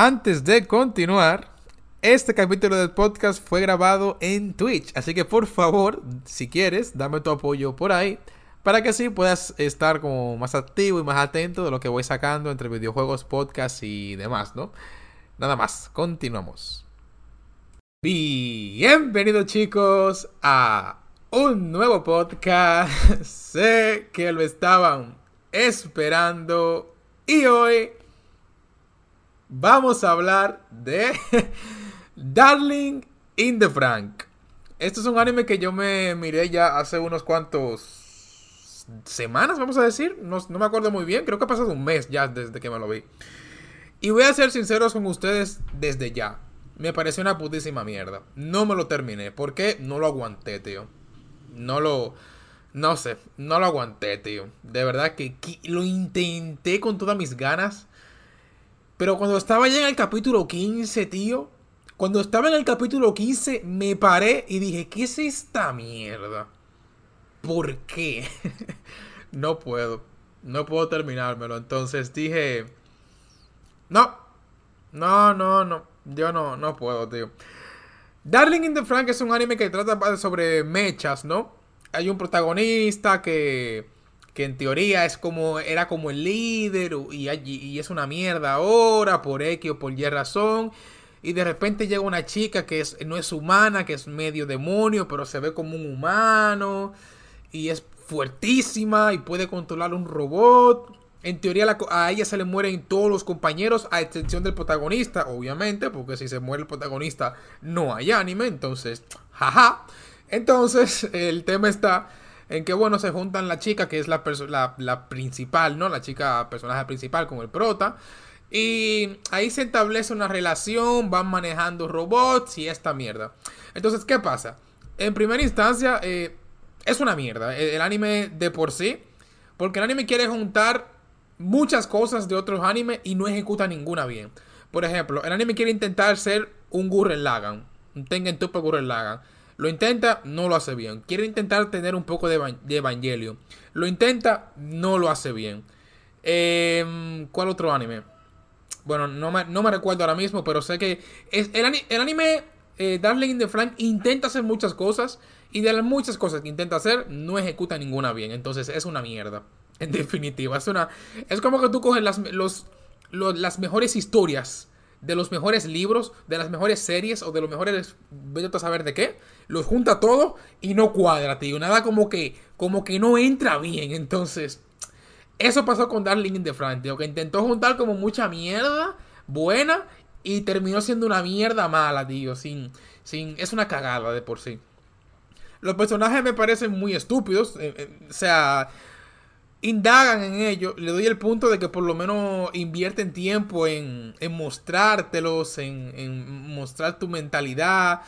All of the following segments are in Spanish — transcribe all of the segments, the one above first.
Antes de continuar, este capítulo del podcast fue grabado en Twitch, así que por favor, si quieres, dame tu apoyo por ahí para que así puedas estar como más activo y más atento de lo que voy sacando entre videojuegos, podcasts y demás, ¿no? Nada más, continuamos. Bienvenidos chicos a un nuevo podcast. sé que lo estaban esperando y hoy vamos a hablar de Darling in the Frank. Esto es un anime que yo me miré ya hace unos cuantos semanas, vamos a decir. No, me acuerdo muy bien. Creo que ha pasado un mes ya desde que me lo vi. Y voy a ser sinceros con ustedes desde ya. Me pareció una putísima mierda. No me lo terminé. ¿Por qué? No lo aguanté, tío. No lo... No sé, no lo aguanté, tío. De verdad que, lo intenté con todas mis ganas. Pero cuando estaba ya en el capítulo 15, tío. Cuando estaba en el capítulo 15, me paré y dije, ¿qué es esta mierda? ¿Por qué? no puedo. No puedo terminármelo. Entonces dije, no. No, no, no. Yo no, no puedo, tío. Darling in the Frank es un anime que trata sobre mechas, ¿no? hay un protagonista que, que en teoría es como, era como el líder y, es una mierda ahora por X o por Y razón. Y de repente llega una chica que es, no es humana, que es medio demonio, pero se ve como un humano. Y es fuertísima y puede controlar un robot. En teoría a ella se le mueren todos los compañeros, a excepción del protagonista, obviamente, porque si se muere el protagonista no hay anime, entonces, jaja. Entonces, el tema está en que, bueno, se juntan la chica, que es la, la, principal, ¿no? La chica personaje principal con el prota. Y ahí se establece una relación, van manejando robots y esta mierda. Entonces, ¿qué pasa? En primera instancia, eh, es una mierda el, anime de por sí. Porque el anime quiere juntar muchas cosas de otros animes y no ejecuta ninguna bien. Por ejemplo, el anime quiere intentar ser un Gurren Lagan. Un Tengen Gurren Lagan. Lo intenta, no lo hace bien. Quiere intentar tener un poco de, Evangelio. Lo intenta, no lo hace bien. Em, ¿Cuál otro anime? Bueno, no me, recuerdo ahora mismo, pero sé que es, el, anime eh, Darling in the Frank intenta hacer muchas cosas y de las muchas cosas que intenta hacer, no ejecuta ninguna bien. Entonces es una mierda. En definitiva, es una. Es como que tú coges las, los, las mejores historias de los mejores libros, de las mejores series o de los mejores, vete a saber de qué, los junta todo y no cuadra, tío. Nada como que, como que no entra bien. Entonces, eso pasó con Darling in the Frank, tío, que intentó juntar como mucha mierda buena y terminó siendo una mierda mala, tío. Sin, sin, es una cagada de por sí. Los personajes me parecen muy estúpidos. Eh, eh, o sea, indagan en ello, le doy el punto de que por lo menos invierten tiempo en, mostrártelos, en, mostrar tu mentalidad.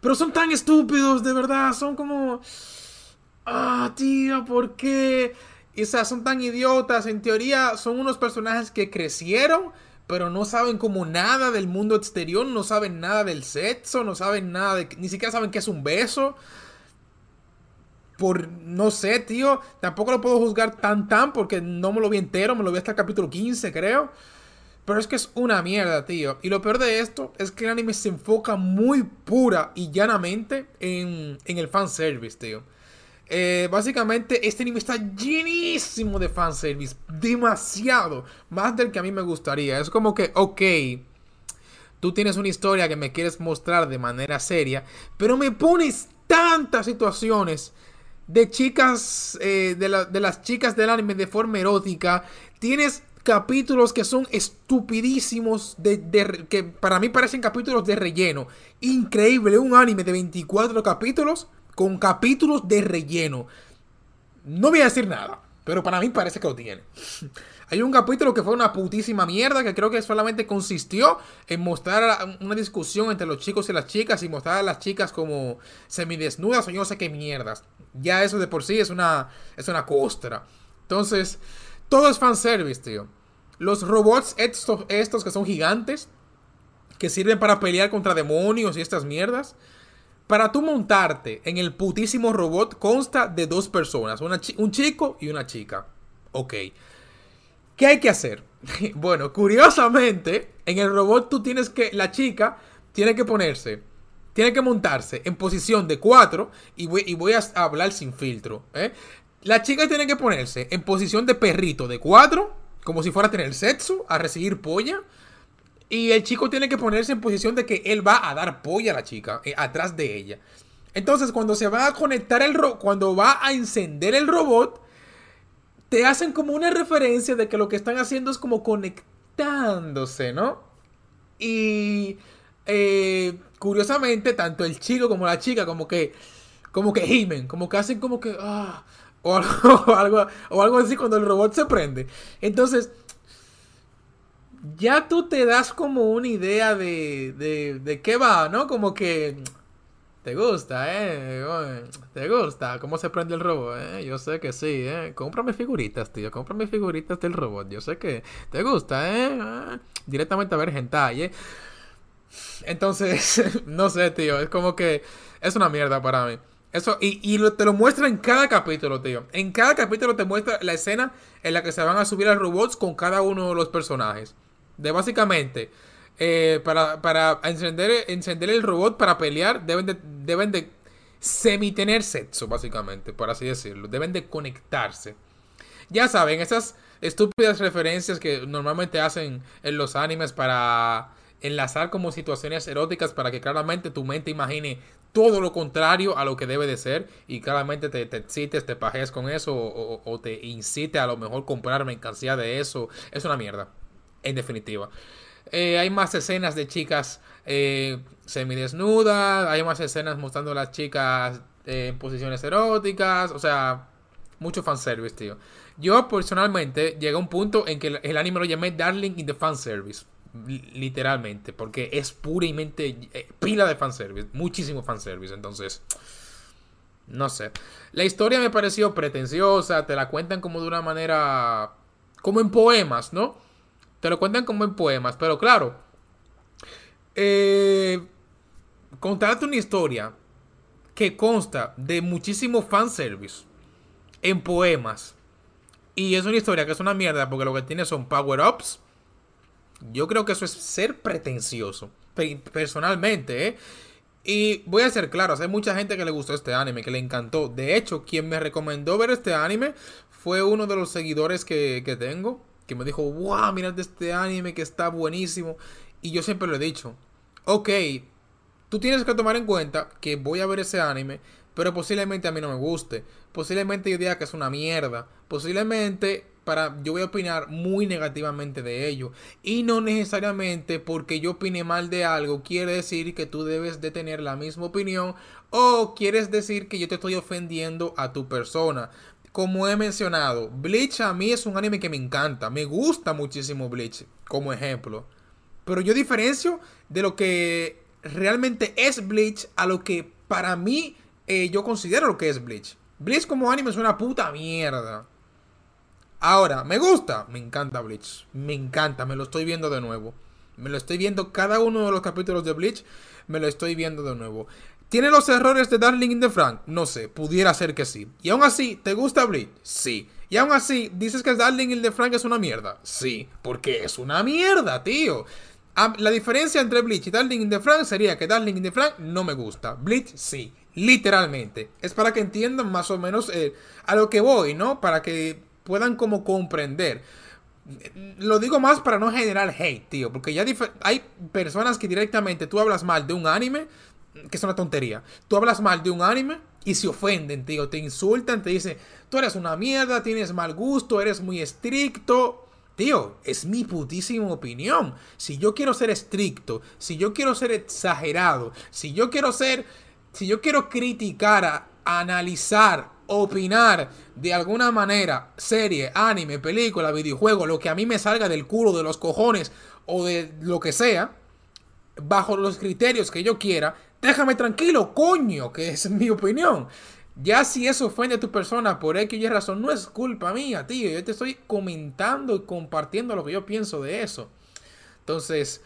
Pero son tan estúpidos, de verdad, son como... Ah, tío, ¿por qué? o sea, son tan idiotas. En teoría, son unos personajes que crecieron, pero no saben como nada del mundo exterior, no saben nada del sexo, no saben nada de... Ni siquiera saben qué es un beso por, no sé, tío, tampoco lo puedo juzgar tan tan porque no me lo vi entero, me lo vi hasta el capítulo 15, creo. Pero es que es una mierda, tío. Y lo peor de esto es que el anime se enfoca muy pura y llanamente en, en el fanservice, tío. Eh, básicamente, este anime está llenísimo de fanservice. Demasiado. Más del que a mí me gustaría. Es como que, ok. Tú tienes una historia que me quieres mostrar de manera seria. Pero me pones tantas situaciones de chicas, eh, de, las chicas del anime de forma erótica. Tienes capítulos que son estupidísimos, de, que para mí parecen capítulos de relleno. Increíble, un anime de 24 capítulos con capítulos de relleno. No voy a decir nada, pero para mí parece que lo tiene. Hay un capítulo que fue una putísima mierda que creo que solamente consistió en mostrar una discusión entre los chicos y las chicas y mostrar a las chicas como semidesnudas o yo no sé qué mierdas. Ya eso de por sí es una, es una costra. Entonces, todo es fanservice, tío. Los robots estos, estos que son gigantes, que sirven para pelear contra demonios y estas mierdas. Para tú montarte en el putísimo robot consta de dos personas, un chico y una chica. Ok. ¿Qué hay que hacer? bueno, curiosamente, En el robot tú tienes que, la chica tiene que ponerse, tiene que montarse en posición de 4 y voy, a hablar sin filtro. ¿eh? La chica tiene que ponerse en posición de perrito de 4, como si fuera a tener sexo, a recibir polla. Y el chico tiene que ponerse en posición de que él va a dar polla a la chica, eh, atrás de ella. Entonces, cuando se va a conectar el robot, cuando va a encender el robot, te hacen como una referencia de que lo que están haciendo es como conectándose, ¿no? Y eh, curiosamente, tanto el chico como la chica, como que, como que gimen, como que hacen como que, ah, o algo, o algo así cuando el robot se prende. Entonces, ya tú te das como una idea de, de, de qué va, ¿no? Como que te gusta, ¿eh? Te gusta cómo se prende el robot, ¿eh? Yo sé que sí, ¿eh? Cómprame figuritas, tío. Cómprame figuritas del robot. Yo sé que te gusta, ¿eh? Ah, directamente a ver hentai, ¿eh? Entonces, no sé, tío. Es como que es una mierda para mí. Eso, y, y te lo muestra en cada capítulo, tío. En cada capítulo te muestra la escena en la que se van a subir a robots con cada uno de los personajes. De básicamente eh, para, para encender, encender el robot para pelear, deben de, deben de semi-tener sexo, básicamente, por así decirlo. Deben de conectarse. Ya saben, esas estúpidas referencias que normalmente hacen en los animes para enlazar como situaciones eróticas para que claramente tu mente imagine todo lo contrario a lo que debe de ser y claramente te, te excites, te pajes con eso o, te incite a lo mejor comprar mercancía de eso. Es una mierda, en definitiva. Eh, hay más escenas de chicas eh, semidesnudas, hay más escenas mostrando a las chicas eh, en posiciones eróticas, o sea, mucho fanservice, tío. Yo personalmente llegué a un punto en que el, anime lo llamé Darling in the Fanservice, literalmente, porque es puramente pila de fanservice, muchísimo fanservice, entonces... No sé. La historia me pareció pretenciosa, te la cuentan como de una manera... como en poemas, ¿no? Te lo cuentan como en poemas, pero claro, eh, contarte una historia que consta de muchísimo fanservice en poemas y es una historia que es una mierda porque lo que tiene son power-ups. Yo creo que eso es ser pretencioso, personalmente, ¿eh? Y voy a ser claro, hay mucha gente que le gustó este anime, que le encantó. De hecho, quien me recomendó ver este anime fue uno de los seguidores que, que tengo que me dijo, wow, mira este anime que está buenísimo. Y yo siempre lo he dicho, ok, tú tienes que tomar en cuenta que voy a ver ese anime, pero posiblemente a mí no me guste. Posiblemente yo diga que es una mierda. Posiblemente para yo voy a opinar muy negativamente de ello. Y no necesariamente porque yo opine mal de algo quiere decir que tú debes de tener la misma opinión o quieres decir que yo te estoy ofendiendo a tu persona como he mencionado, Bleach a mí es un anime que me encanta. Me gusta muchísimo Bleach como ejemplo. Pero yo diferencio de lo que realmente es Bleach a lo que para mí eh, yo considero lo que es Bleach. Bleach como anime es una puta mierda. Ahora, ¿me gusta? Me encanta Bleach. Me encanta, me lo estoy viendo de nuevo. Me lo estoy viendo cada uno de los capítulos de Bleach. Me lo estoy viendo de nuevo. ¿Tiene los errores de Darling in the Frank? No sé, pudiera ser que sí. Y aún así, ¿te gusta Bleach? Sí. Y aún así, ¿dices que Darling in the Frank es una mierda? Sí, porque es una mierda, tío. La diferencia entre Bleach y Darling in the Frank sería que Darling in the Frank no me gusta. Bleach sí, literalmente. Es para que entiendan más o menos eh, a lo que voy, ¿no? Para que puedan como comprender. Lo digo más para no generar hate, tío. Porque ya hay personas que directamente tú hablas mal de un anime que es una tontería. Tú hablas mal de un anime y se ofenden, tío. Te insultan, te dicen, tú eres una mierda, tienes mal gusto, eres muy estricto. Tío, es mi putísima opinión. Si yo quiero ser estricto, si yo quiero ser exagerado, si yo quiero ser, si yo quiero criticar, analizar, opinar de alguna manera, serie, anime, película, videojuego, lo que a mí me salga del culo, de los cojones o de lo que sea, bajo los criterios que yo quiera, Déjame tranquilo, coño, que es mi opinión. Ya si eso ofende a tu persona por X y razón, no es culpa mía, tío. Yo te estoy comentando y compartiendo lo que yo pienso de eso. Entonces,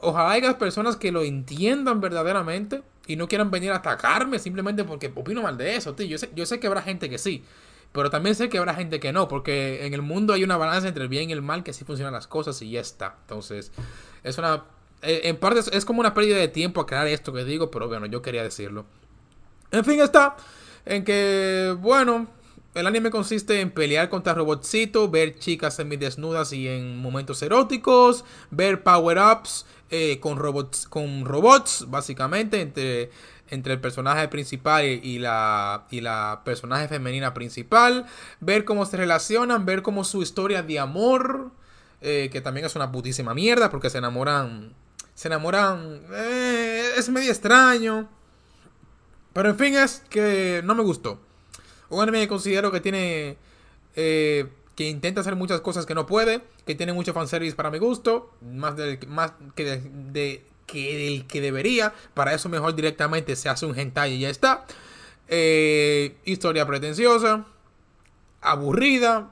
ojalá haya personas que lo entiendan verdaderamente y no quieran venir a atacarme simplemente porque opino mal de eso, tío. Yo sé, yo sé que habrá gente que sí, pero también sé que habrá gente que no, porque en el mundo hay una balanza entre el bien y el mal que así funcionan las cosas y ya está. Entonces, Es una. Eh, En parte es, como una pérdida de tiempo aclarar esto que digo, pero bueno, yo quería decirlo. En fin, está en que, bueno, el anime consiste en pelear contra robotcitos, ver chicas semidesnudas y en momentos eróticos, ver power-ups eh, con, robots, con robots, básicamente, entre, entre el personaje principal y la, y la personaje femenina principal, ver cómo se relacionan, ver cómo su historia de amor, eh, que también es una putísima mierda porque se enamoran, se enamoran, eh, es medio extraño. Pero en fin, es que no me gustó. Un anime que considero que tiene. eh, que intenta hacer muchas cosas que no puede. Que tiene mucho fanservice para mi gusto. Más, del, más que, de, que del que debería. Para eso, mejor directamente se hace un hentai y ya está. Eh, historia pretenciosa. Aburrida.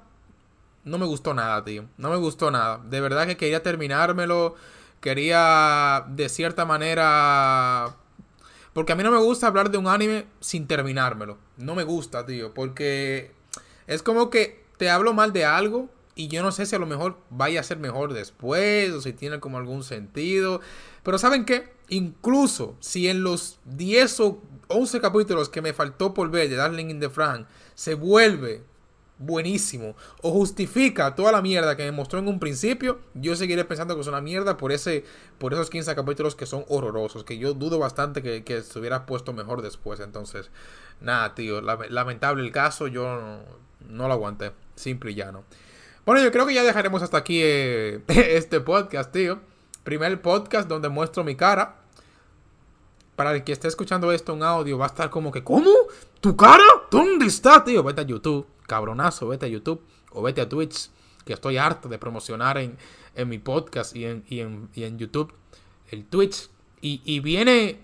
No me gustó nada, tío. No me gustó nada. De verdad que quería terminármelo. Quería, de cierta manera, porque a mí no me gusta hablar de un anime sin terminármelo. No me gusta, tío. Porque es como que te hablo mal de algo y yo no sé si a lo mejor vaya a ser mejor después o si tiene como algún sentido. Pero ¿saben qué? Incluso si en los 10 o 11 capítulos que me faltó por ver de Darling in the Frank se vuelve buenísimo o justifica toda la mierda que me mostró en un principio, yo seguiré pensando que es una mierda por ese por esos 15 capítulos que son horrorosos, que yo dudo bastante que, se hubiera puesto mejor después. Entonces, nada, tío, lame- lamentable el caso, yo no, no lo aguanté, simple y llano. Bueno, yo creo que ya dejaremos hasta aquí eh, este podcast, tío. Primer podcast donde muestro mi cara. Para el que esté escuchando esto en audio, va a estar como que, ¿cómo? ¿Tu cara? ¿Dónde está, tío? Vete a YouTube, cabronazo, vete a YouTube o vete a Twitch, que estoy harto de promocionar en, en mi podcast y en, y en, y en YouTube el Twitch. Y, y viene,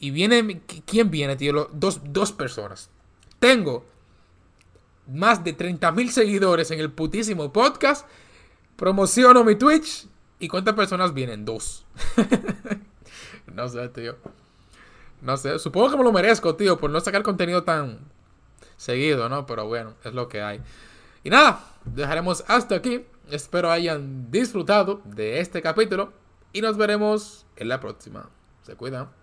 y viene, ¿quién viene, tío? Dos, dos personas. Tengo más de 30.000 seguidores en el putísimo podcast. Promociono mi Twitch. ¿Y cuántas personas vienen? Dos. no sé, tío. No sé. Supongo que me lo merezco, tío, por no sacar contenido tan seguido, ¿no? Pero bueno, es lo que hay. Y nada, dejaremos hasta aquí. Espero hayan disfrutado de este capítulo. Y nos veremos en la próxima. Se cuidan.